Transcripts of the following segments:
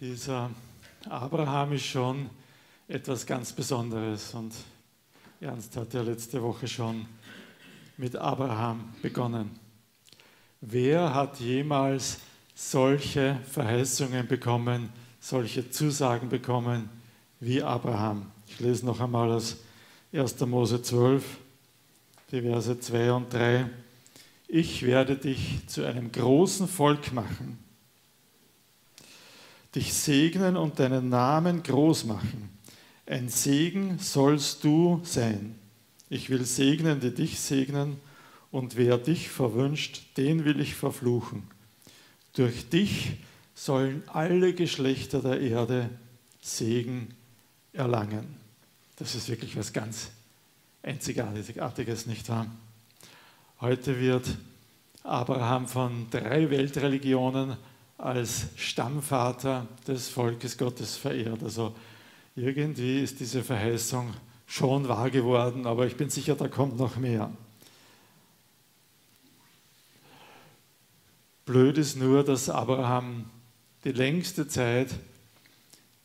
Dieser Abraham ist schon etwas ganz Besonderes und Ernst hat ja letzte Woche schon mit Abraham begonnen. Wer hat jemals solche Verheißungen bekommen, solche Zusagen bekommen wie Abraham? Ich lese noch einmal aus 1. Mose 12, die Verse 2 und 3. Ich werde dich zu einem großen Volk machen dich segnen und deinen Namen groß machen. Ein Segen sollst du sein. Ich will segnen, die dich segnen, und wer dich verwünscht, den will ich verfluchen. Durch dich sollen alle Geschlechter der Erde Segen erlangen. Das ist wirklich was ganz Einzigartiges, nicht wahr? Heute wird Abraham von drei Weltreligionen als Stammvater des Volkes Gottes verehrt. Also irgendwie ist diese Verheißung schon wahr geworden, aber ich bin sicher, da kommt noch mehr. Blöd ist nur, dass Abraham die längste Zeit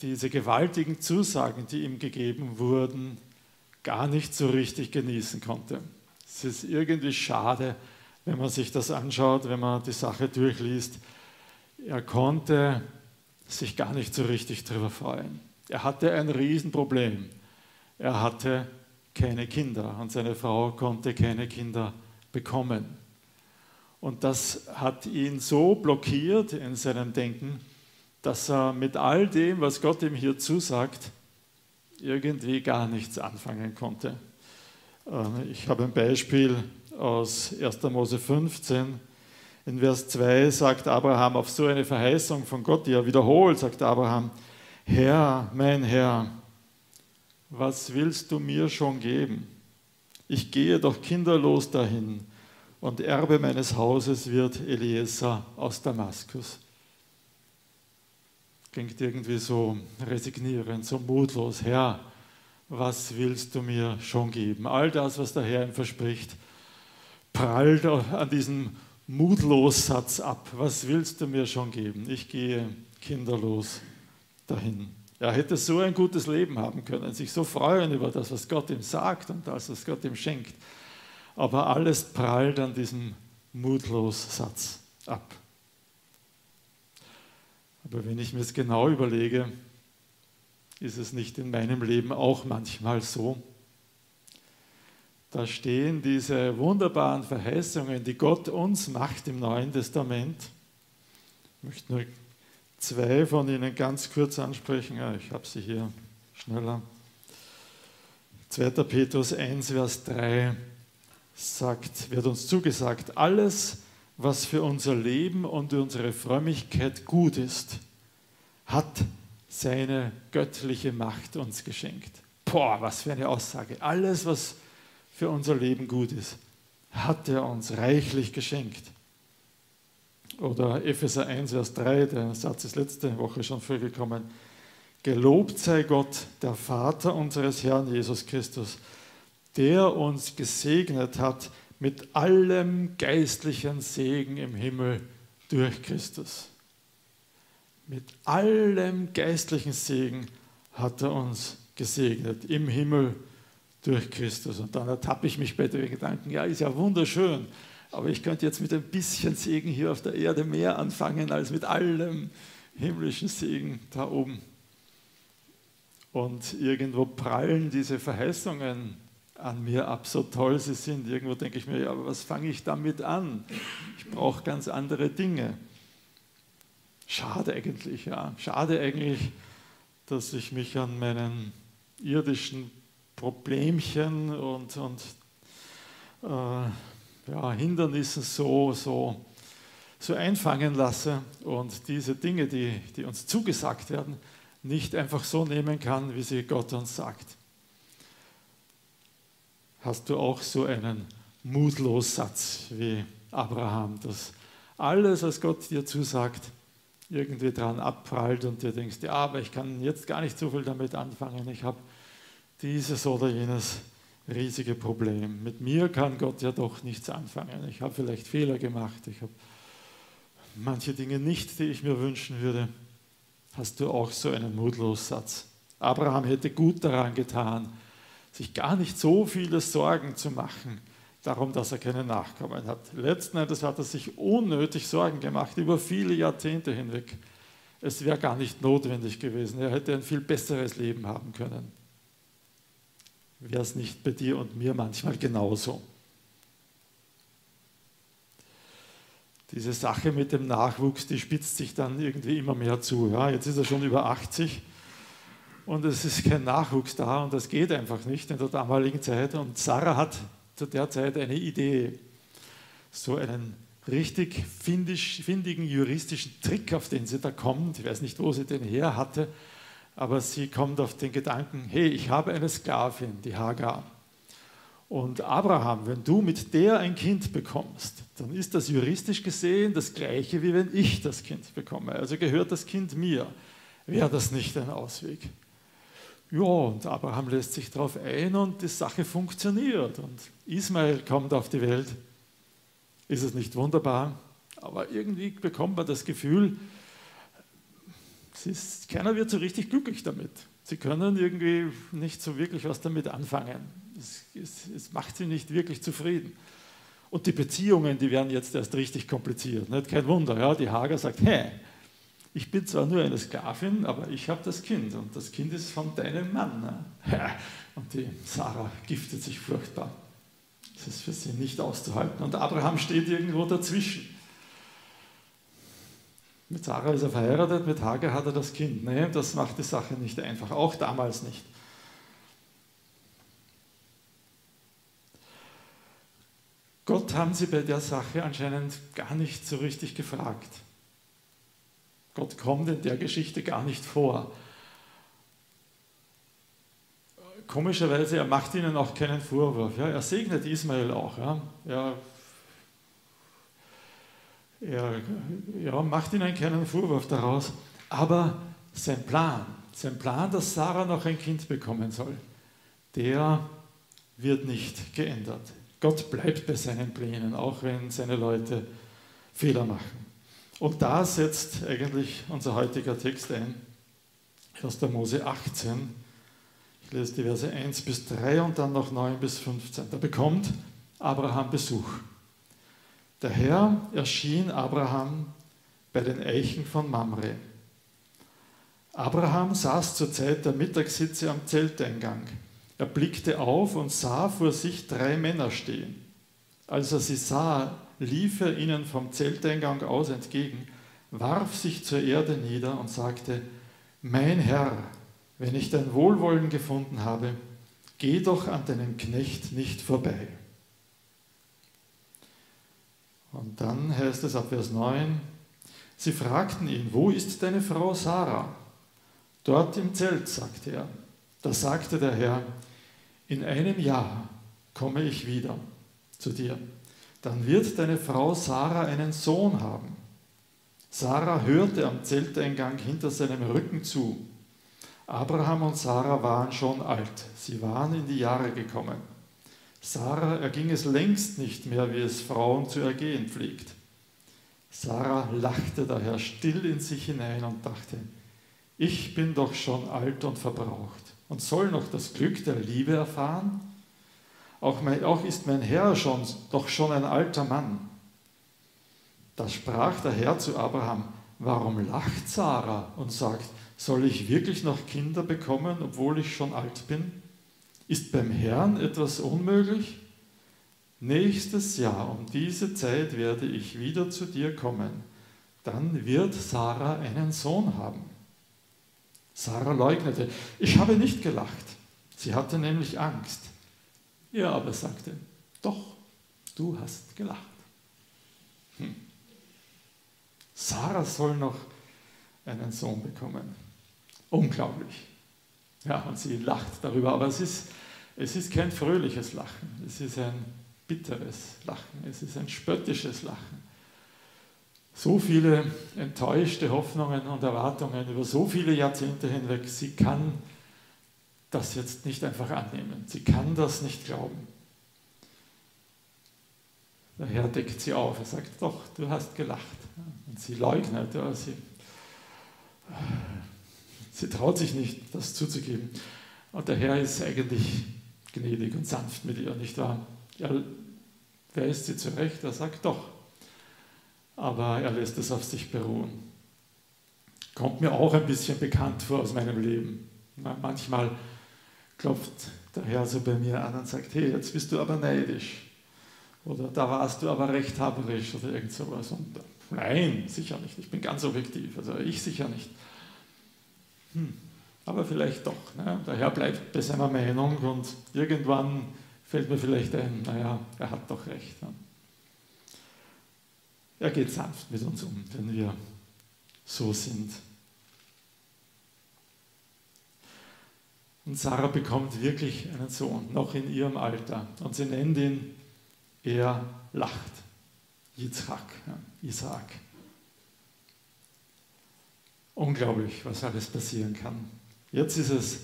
diese gewaltigen Zusagen, die ihm gegeben wurden, gar nicht so richtig genießen konnte. Es ist irgendwie schade, wenn man sich das anschaut, wenn man die Sache durchliest er konnte sich gar nicht so richtig darüber freuen. Er hatte ein Riesenproblem. Er hatte keine Kinder und seine Frau konnte keine Kinder bekommen. Und das hat ihn so blockiert in seinem Denken, dass er mit all dem, was Gott ihm hier zusagt, irgendwie gar nichts anfangen konnte. Ähm, ich habe ein Beispiel aus 1. Mose 15. In Vers 2 sagt Abraham auf so eine Verheißung von Gott, die er wiederholt, sagt Abraham, Herr, mein Herr, was willst du mir schon geben? Ich gehe doch kinderlos dahin und Erbe meines Hauses wird Eliezer aus Damaskus. Klingt irgendwie so resignierend, so mutlos. Herr, was willst du mir schon geben? All das, was der Herr ihm verspricht, prallt an diesem Mutlos-Satz ab. Was willst du mir schon geben? Ich gehe kinderlos dahin. Er hätte so ein gutes Leben haben können, sich so freuen über das, was Gott ihm sagt und das, was Gott ihm schenkt. Aber alles prallt an diesem Mutlos-Satz ab. Aber wenn ich mir es genau überlege, ist es nicht in meinem Leben auch manchmal so, da stehen diese wunderbaren Verheißungen, die Gott uns macht im Neuen Testament. Ich möchte nur zwei von ihnen ganz kurz ansprechen. Ja, ich habe sie hier schneller. 2. Petrus 1, Vers 3 sagt, wird uns zugesagt, alles, was für unser Leben und unsere Frömmigkeit gut ist, hat seine göttliche Macht uns geschenkt. Boah, was für eine Aussage. Alles, was für unser Leben gut ist, hat er uns reichlich geschenkt. Oder Epheser 1, Vers 3, der Satz ist letzte Woche schon vorgekommen. Gelobt sei Gott, der Vater unseres Herrn Jesus Christus, der uns gesegnet hat mit allem geistlichen Segen im Himmel durch Christus. Mit allem geistlichen Segen hat er uns gesegnet im Himmel durch Christus. Und dann ertappe ich mich bei den Gedanken, ja, ist ja wunderschön, aber ich könnte jetzt mit ein bisschen Segen hier auf der Erde mehr anfangen als mit allem himmlischen Segen da oben. Und irgendwo prallen diese Verheißungen an mir ab, so toll sie sind. Irgendwo denke ich mir, ja, aber was fange ich damit an? Ich brauche ganz andere Dinge. Schade eigentlich, ja. Schade eigentlich, dass ich mich an meinen irdischen Problemchen und, und äh, ja, Hindernissen so, so, so einfangen lasse und diese Dinge, die, die uns zugesagt werden, nicht einfach so nehmen kann, wie sie Gott uns sagt. Hast du auch so einen Mutlos-Satz wie Abraham, dass alles, was Gott dir zusagt, irgendwie dran abprallt und dir denkst, ja, aber ich kann jetzt gar nicht so viel damit anfangen. Ich habe dieses oder jenes riesige Problem. Mit mir kann Gott ja doch nichts anfangen. Ich habe vielleicht Fehler gemacht. Ich habe manche Dinge nicht, die ich mir wünschen würde. hast du auch so einen Mutlossatz. Abraham hätte gut daran getan, sich gar nicht so viele Sorgen zu machen darum, dass er keine Nachkommen hat. Letzten Endes hat er sich unnötig Sorgen gemacht über viele Jahrzehnte hinweg. Es wäre gar nicht notwendig gewesen. Er hätte ein viel besseres Leben haben können. Wäre es nicht bei dir und mir manchmal genauso? Diese Sache mit dem Nachwuchs, die spitzt sich dann irgendwie immer mehr zu. Ja, jetzt ist er schon über 80 und es ist kein Nachwuchs da und das geht einfach nicht in der damaligen Zeit. Und Sarah hat zu der Zeit eine Idee, so einen richtig findisch, findigen juristischen Trick, auf den sie da kommt. Ich weiß nicht, wo sie den her hatte, aber sie kommt auf den Gedanken, hey, ich habe eine Sklavin, die Hagar. Und Abraham, wenn du mit der ein Kind bekommst, dann ist das juristisch gesehen das gleiche, wie wenn ich das Kind bekomme. Also gehört das Kind mir. Wäre das nicht ein Ausweg? Ja, und Abraham lässt sich darauf ein und die Sache funktioniert. Und Ismael kommt auf die Welt. Ist es nicht wunderbar? Aber irgendwie bekommt man das Gefühl, ist, keiner wird so richtig glücklich damit. Sie können irgendwie nicht so wirklich was damit anfangen. Es, es, es macht sie nicht wirklich zufrieden. Und die Beziehungen, die werden jetzt erst richtig kompliziert. Nicht? Kein Wunder, ja? die Hager sagt, hä, ich bin zwar nur eine Sklavin, aber ich habe das Kind und das Kind ist von deinem Mann. Ne? Und die Sarah giftet sich furchtbar. Das ist für sie nicht auszuhalten. Und Abraham steht irgendwo dazwischen. Mit Sarah ist er verheiratet, mit Hagar hat er das Kind. Nee, das macht die Sache nicht einfach, auch damals nicht. Gott haben sie bei der Sache anscheinend gar nicht so richtig gefragt. Gott kommt in der Geschichte gar nicht vor. Komischerweise, er macht ihnen auch keinen Vorwurf. Ja, er segnet Ismael auch. Ja. Er, er ja, macht ihnen keinen Vorwurf daraus. Aber sein Plan, sein Plan, dass Sarah noch ein Kind bekommen soll, der wird nicht geändert. Gott bleibt bei seinen Plänen, auch wenn seine Leute Fehler machen. Und da setzt eigentlich unser heutiger Text ein, aus der Mose 18. Ich lese die Verse 1 bis 3 und dann noch 9 bis 15. Da bekommt Abraham Besuch. Der Herr erschien Abraham bei den Eichen von Mamre. Abraham saß zur Zeit der Mittagssitze am Zelteingang. Er blickte auf und sah vor sich drei Männer stehen. Als er sie sah, lief er ihnen vom Zelteingang aus entgegen, warf sich zur Erde nieder und sagte, Mein Herr, wenn ich dein Wohlwollen gefunden habe, geh doch an deinem Knecht nicht vorbei. Und dann heißt es ab Vers 9, sie fragten ihn, wo ist deine Frau Sarah? Dort im Zelt, sagte er. Da sagte der Herr, in einem Jahr komme ich wieder zu dir dann wird deine Frau Sarah einen Sohn haben. Sarah hörte am Zelteingang hinter seinem Rücken zu. Abraham und Sarah waren schon alt, sie waren in die Jahre gekommen. Sarah erging es längst nicht mehr, wie es Frauen zu ergehen pflegt. Sarah lachte daher still in sich hinein und dachte, ich bin doch schon alt und verbraucht und soll noch das Glück der Liebe erfahren? Auch, mein, auch ist mein Herr schon, doch schon ein alter Mann. Da sprach der Herr zu Abraham, warum lacht Sarah und sagt, soll ich wirklich noch Kinder bekommen, obwohl ich schon alt bin? Ist beim Herrn etwas unmöglich? Nächstes Jahr um diese Zeit werde ich wieder zu dir kommen. Dann wird Sarah einen Sohn haben. Sarah leugnete, ich habe nicht gelacht. Sie hatte nämlich Angst. Er aber sagte, doch, du hast gelacht. Hm. Sarah soll noch einen Sohn bekommen. Unglaublich. Ja, und sie lacht darüber, aber es ist, es ist kein fröhliches Lachen, es ist ein bitteres Lachen, es ist ein spöttisches Lachen. So viele enttäuschte Hoffnungen und Erwartungen über so viele Jahrzehnte hinweg, sie kann das jetzt nicht einfach annehmen. Sie kann das nicht glauben. Der Herr deckt sie auf. Er sagt, doch, du hast gelacht. Und sie leugnet. Ja, sie, Sie traut sich nicht, das zuzugeben. Und der Herr ist eigentlich gnädig und sanft mit ihr, nicht wahr? Er weist sie zurecht, er sagt doch. Aber er lässt es auf sich beruhen. Kommt mir auch ein bisschen bekannt vor aus meinem Leben. Manchmal klopft der Herr so bei mir an und sagt, hey, jetzt bist du aber neidisch. Oder da warst du aber rechthaberisch oder irgend sowas. Und nein, sicher nicht. Ich bin ganz objektiv. Also ich sicher nicht. Hm, aber vielleicht doch. Ne? Der Herr bleibt bei seiner Meinung und irgendwann fällt mir vielleicht ein, naja, er hat doch recht. Ne? Er geht sanft mit uns um, wenn wir so sind. Und Sarah bekommt wirklich einen Sohn, noch in ihrem Alter. Und sie nennt ihn, er lacht. Yitzhak, Isaac. Unglaublich, was alles passieren kann. Jetzt ist es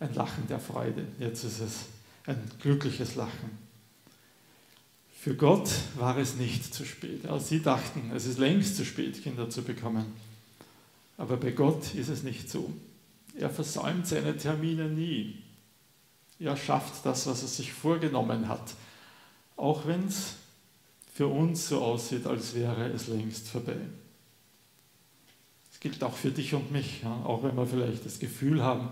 ein Lachen der Freude. Jetzt ist es ein glückliches Lachen. Für Gott war es nicht zu spät. Also sie dachten, es ist längst zu spät, Kinder zu bekommen. Aber bei Gott ist es nicht so. Er versäumt seine Termine nie. Er schafft das, was er sich vorgenommen hat, auch wenn es für uns so aussieht, als wäre es längst vorbei. Das gilt auch für dich und mich, ja? auch wenn wir vielleicht das Gefühl haben,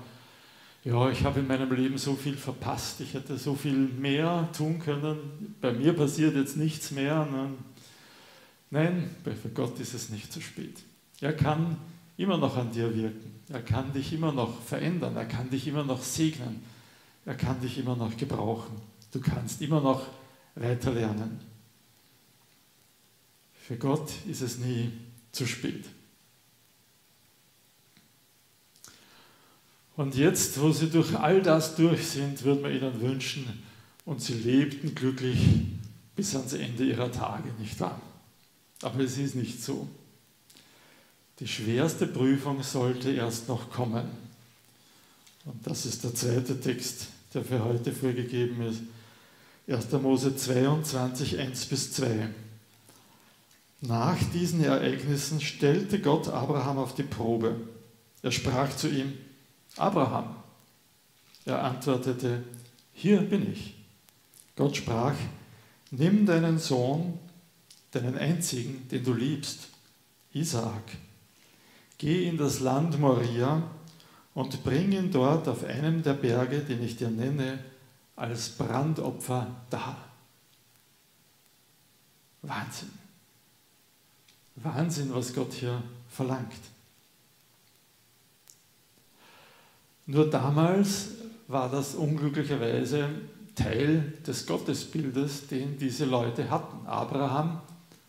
ja, ich habe in meinem Leben so viel verpasst, ich hätte so viel mehr tun können, bei mir passiert jetzt nichts mehr. Nein, für Gott ist es nicht zu spät. Er kann immer noch an dir wirken. Er kann dich immer noch verändern. Er kann dich immer noch segnen. Er kann dich immer noch gebrauchen. Du kannst immer noch weiter lernen. Für Gott ist es nie zu spät. Und jetzt, wo sie durch all das durch sind, würde man ihnen wünschen, und sie lebten glücklich bis ans Ende ihrer Tage, nicht wahr? Aber es ist nicht so. Die schwerste Prüfung sollte erst noch kommen. Und das ist der zweite Text, der für heute vorgegeben ist. 1. Mose 22, 1 bis 2. Nach diesen Ereignissen stellte Gott Abraham auf die Probe. Er sprach zu ihm, Abraham. Er antwortete, hier bin ich. Gott sprach, nimm deinen Sohn, deinen einzigen, den du liebst, Isaak Geh in das Land Moria und bring ihn dort auf einem der Berge, den ich dir nenne, als Brandopfer dar. Wahnsinn. Wahnsinn, was Gott hier verlangt. Nur damals war das unglücklicherweise Teil des Gottesbildes, den diese Leute hatten. Abraham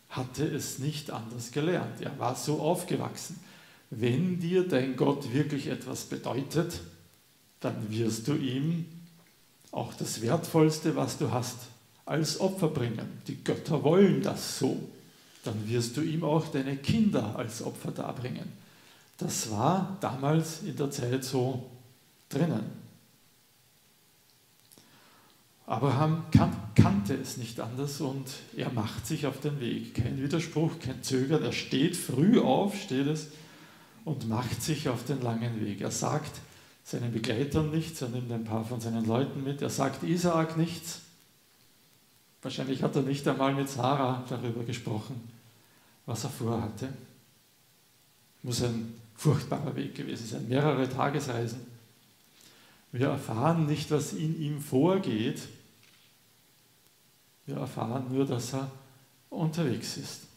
hatte es nicht anders gelernt. Er war so aufgewachsen wenn dir dein Gott wirklich etwas bedeutet, dann wirst du ihm auch das Wertvollste, was du hast, als Opfer bringen. Die Götter wollen das so. Dann wirst du ihm auch deine Kinder als Opfer darbringen. Das war damals in der Zeit so drinnen. Abraham kan kannte es nicht anders und er macht sich auf den Weg. Kein Widerspruch, kein Zögern. Er steht früh auf, steht es, und macht sich auf den langen Weg. Er sagt seinen Begleitern nichts, er nimmt ein paar von seinen Leuten mit, er sagt Isaak nichts. Wahrscheinlich hat er nicht einmal mit Sarah darüber gesprochen, was er vorhatte. Muss ein furchtbarer Weg gewesen sein, mehrere Tagesreisen. Wir erfahren nicht, was in ihm vorgeht. Wir erfahren nur, dass er unterwegs ist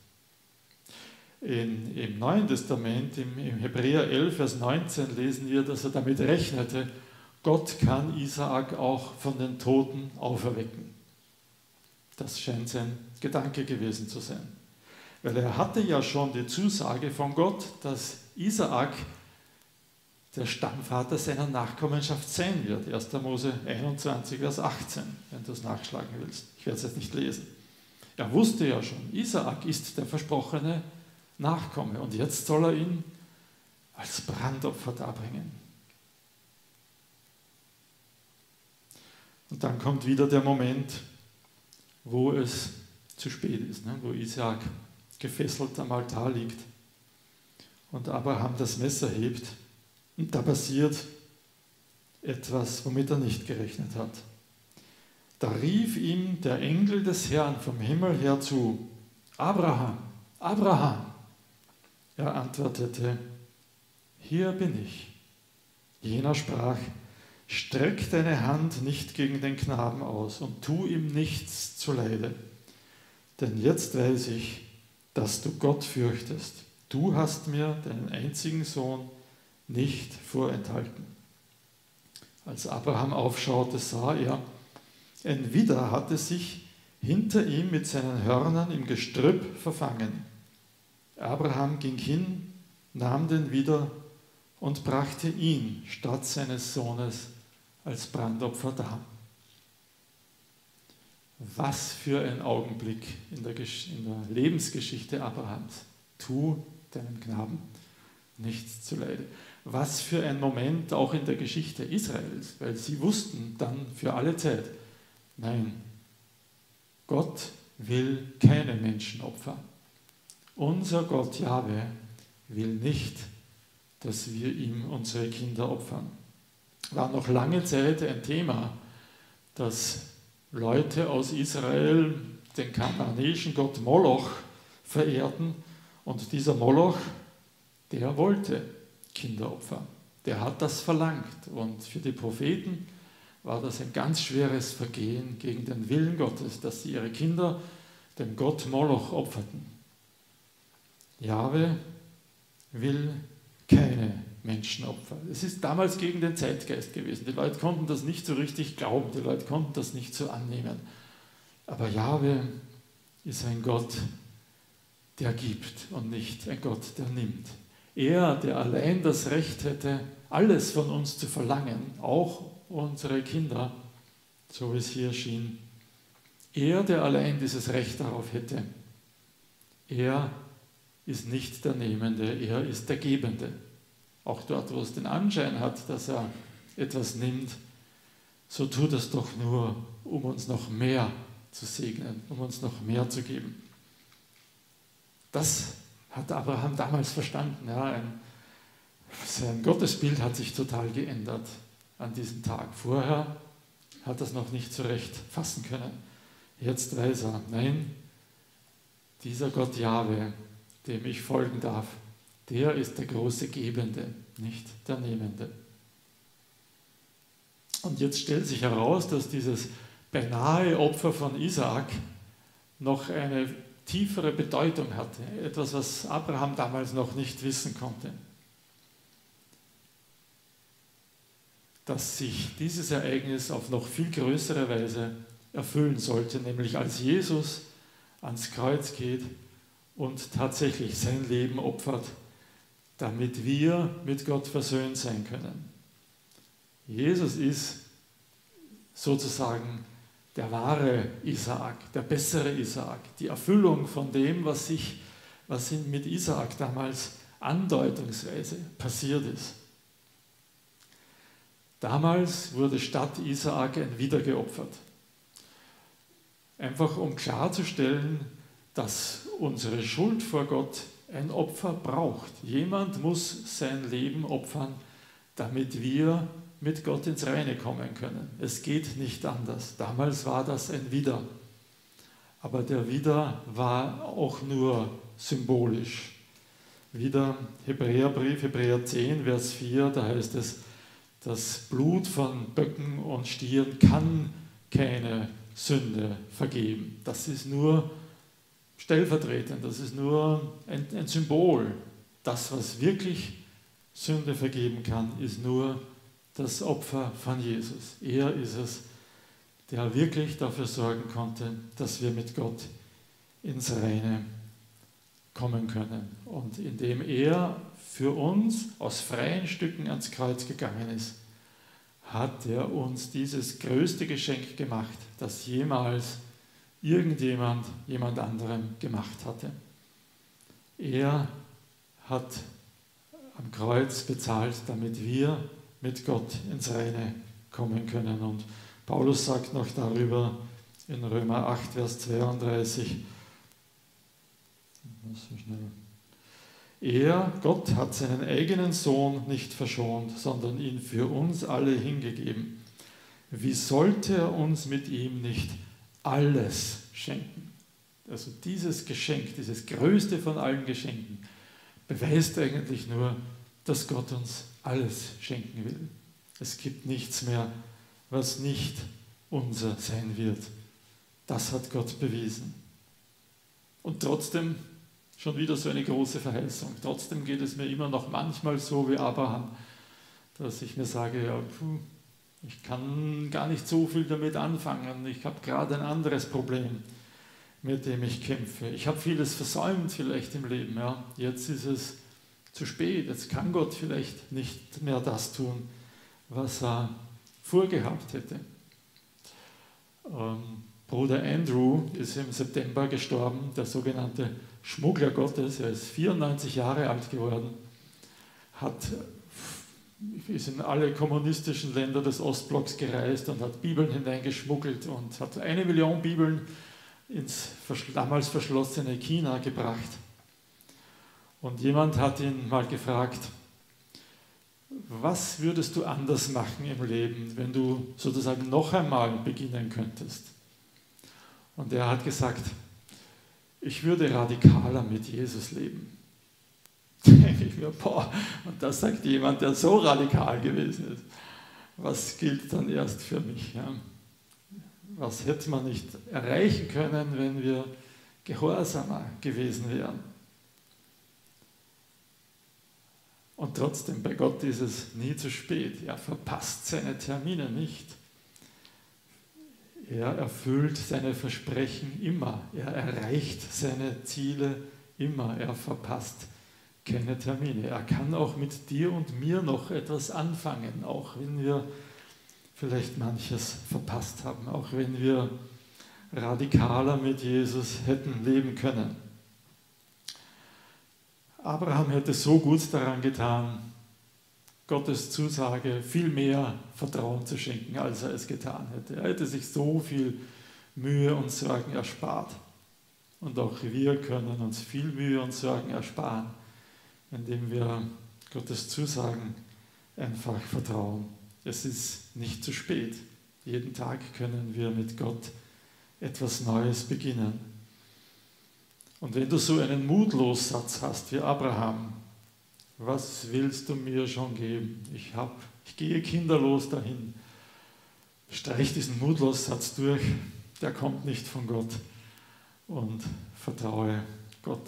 in, im Neuen Testament, im, im Hebräer 11, Vers 19 lesen wir, dass er damit rechnete, Gott kann Isaak auch von den Toten auferwecken. Das scheint sein Gedanke gewesen zu sein. Weil er hatte ja schon die Zusage von Gott, dass Isaak der Stammvater seiner Nachkommenschaft sein wird. 1. Mose 21, Vers 18, wenn du es nachschlagen willst. Ich werde es jetzt nicht lesen. Er wusste ja schon, Isaak ist der versprochene nachkomme. Und jetzt soll er ihn als Brandopfer darbringen. Und dann kommt wieder der Moment, wo es zu spät ist, ne? wo Isaac gefesselt am Altar liegt und Abraham das Messer hebt Und da passiert etwas, womit er nicht gerechnet hat. Da rief ihm der Engel des Herrn vom Himmel her zu, Abraham, Abraham. Er antwortete, hier bin ich. Jener sprach, streck deine Hand nicht gegen den Knaben aus und tu ihm nichts zuleide. Denn jetzt weiß ich, dass du Gott fürchtest. Du hast mir deinen einzigen Sohn nicht vorenthalten. Als Abraham aufschaute, sah er, ein Widder hatte sich hinter ihm mit seinen Hörnern im Gestrüpp verfangen. Abraham ging hin, nahm den Widder und brachte ihn statt seines Sohnes als Brandopfer dar. Was für ein Augenblick in der, in der Lebensgeschichte Abrahams. Tu deinem Knaben nichts zuleide. Was für ein Moment auch in der Geschichte Israels, weil sie wussten dann für alle Zeit, nein, Gott will keine Menschenopfer. Unser Gott Jahwe will nicht, dass wir ihm unsere Kinder opfern. War noch lange Zeit ein Thema, dass Leute aus Israel den kananäischen Gott Moloch verehrten und dieser Moloch, der wollte Kinderopfer. Der hat das verlangt und für die Propheten war das ein ganz schweres Vergehen gegen den Willen Gottes, dass sie ihre Kinder dem Gott Moloch opferten. Jahwe will keine Menschenopfer. Es ist damals gegen den Zeitgeist gewesen. Die Leute konnten das nicht so richtig glauben, die Leute konnten das nicht so annehmen. Aber Jahwe ist ein Gott, der gibt und nicht ein Gott, der nimmt. Er, der allein das Recht hätte, alles von uns zu verlangen, auch unsere Kinder, so wie es hier schien. Er, der allein dieses Recht darauf hätte, er ist nicht der Nehmende, er ist der Gebende. Auch dort, wo es den Anschein hat, dass er etwas nimmt, so tut es doch nur, um uns noch mehr zu segnen, um uns noch mehr zu geben. Das hat Abraham damals verstanden. Ja, ein, sein Gottesbild hat sich total geändert an diesem Tag. Vorher hat er es noch nicht so recht fassen können. Jetzt weiß er, nein, dieser Gott Jahwe, dem ich folgen darf, der ist der große Gebende, nicht der Nehmende. Und jetzt stellt sich heraus, dass dieses beinahe Opfer von Isaak noch eine tiefere Bedeutung hatte, etwas, was Abraham damals noch nicht wissen konnte. Dass sich dieses Ereignis auf noch viel größere Weise erfüllen sollte, nämlich als Jesus ans Kreuz geht und tatsächlich sein Leben opfert, damit wir mit Gott versöhnt sein können. Jesus ist sozusagen der wahre Isaak, der bessere Isaak, die Erfüllung von dem, was, sich, was mit Isaak damals andeutungsweise passiert ist. Damals wurde statt Isaak ein Widder geopfert. Einfach um klarzustellen, dass unsere Schuld vor Gott ein Opfer braucht. Jemand muss sein Leben opfern, damit wir mit Gott ins Reine kommen können. Es geht nicht anders. Damals war das ein Wider. Aber der Wider war auch nur symbolisch. Wieder Hebräerbrief, Hebräer 10, Vers 4, da heißt es, das Blut von Böcken und Stieren kann keine Sünde vergeben. Das ist nur stellvertretend, das ist nur ein, ein Symbol. Das, was wirklich Sünde vergeben kann, ist nur das Opfer von Jesus. Er ist es, der wirklich dafür sorgen konnte, dass wir mit Gott ins Reine kommen können. Und indem er für uns aus freien Stücken ans Kreuz gegangen ist, hat er uns dieses größte Geschenk gemacht, das jemals irgendjemand jemand anderem gemacht hatte. Er hat am Kreuz bezahlt, damit wir mit Gott ins Reine kommen können. Und Paulus sagt noch darüber in Römer 8, Vers 32, Er, Gott, hat seinen eigenen Sohn nicht verschont, sondern ihn für uns alle hingegeben. Wie sollte er uns mit ihm nicht alles schenken? Also dieses Geschenk, dieses größte von allen Geschenken, beweist eigentlich nur, dass Gott uns alles schenken will. Es gibt nichts mehr, was nicht unser sein wird. Das hat Gott bewiesen. Und trotzdem schon wieder so eine große Verheißung. Trotzdem geht es mir immer noch manchmal so wie Abraham, dass ich mir sage, ja, puh, ich kann gar nicht so viel damit anfangen. Ich habe gerade ein anderes Problem, mit dem ich kämpfe. Ich habe vieles versäumt vielleicht im Leben. Ja. Jetzt ist es zu spät. Jetzt kann Gott vielleicht nicht mehr das tun, was er vorgehabt hätte. Ähm, Bruder Andrew ist im September gestorben, der sogenannte Schmuggler Gottes. Er ist 94 Jahre alt geworden, hat, ist in alle kommunistischen Länder des Ostblocks gereist und hat Bibeln hineingeschmuggelt und hat eine Million Bibeln ins damals verschlossene China gebracht. Und jemand hat ihn mal gefragt, was würdest du anders machen im Leben, wenn du sozusagen noch einmal beginnen könntest? Und er hat gesagt, ich würde radikaler mit Jesus leben. Denke ich mir, boah, und das sagt jemand, der so radikal gewesen ist. Was gilt dann erst für mich? Ja? Was hätte man nicht erreichen können, wenn wir gehorsamer gewesen wären? Und trotzdem, bei Gott ist es nie zu spät. Er verpasst seine Termine nicht. Er erfüllt seine Versprechen immer. Er erreicht seine Ziele immer. Er verpasst keine Termine. Er kann auch mit dir und mir noch etwas anfangen, auch wenn wir vielleicht manches verpasst haben, auch wenn wir radikaler mit Jesus hätten leben können. Abraham hätte so gut daran getan, Gottes Zusage viel mehr Vertrauen zu schenken, als er es getan hätte. Er hätte sich so viel Mühe und Sorgen erspart. Und auch wir können uns viel Mühe und Sorgen ersparen, indem wir Gottes Zusagen einfach vertrauen. Es ist nicht zu spät. Jeden Tag können wir mit Gott etwas Neues beginnen. Und wenn du so einen Mutlossatz hast wie Abraham, was willst du mir schon geben? Ich, hab, ich gehe kinderlos dahin. Streich diesen Mutlossatz durch, der kommt nicht von Gott. Und vertraue Gott.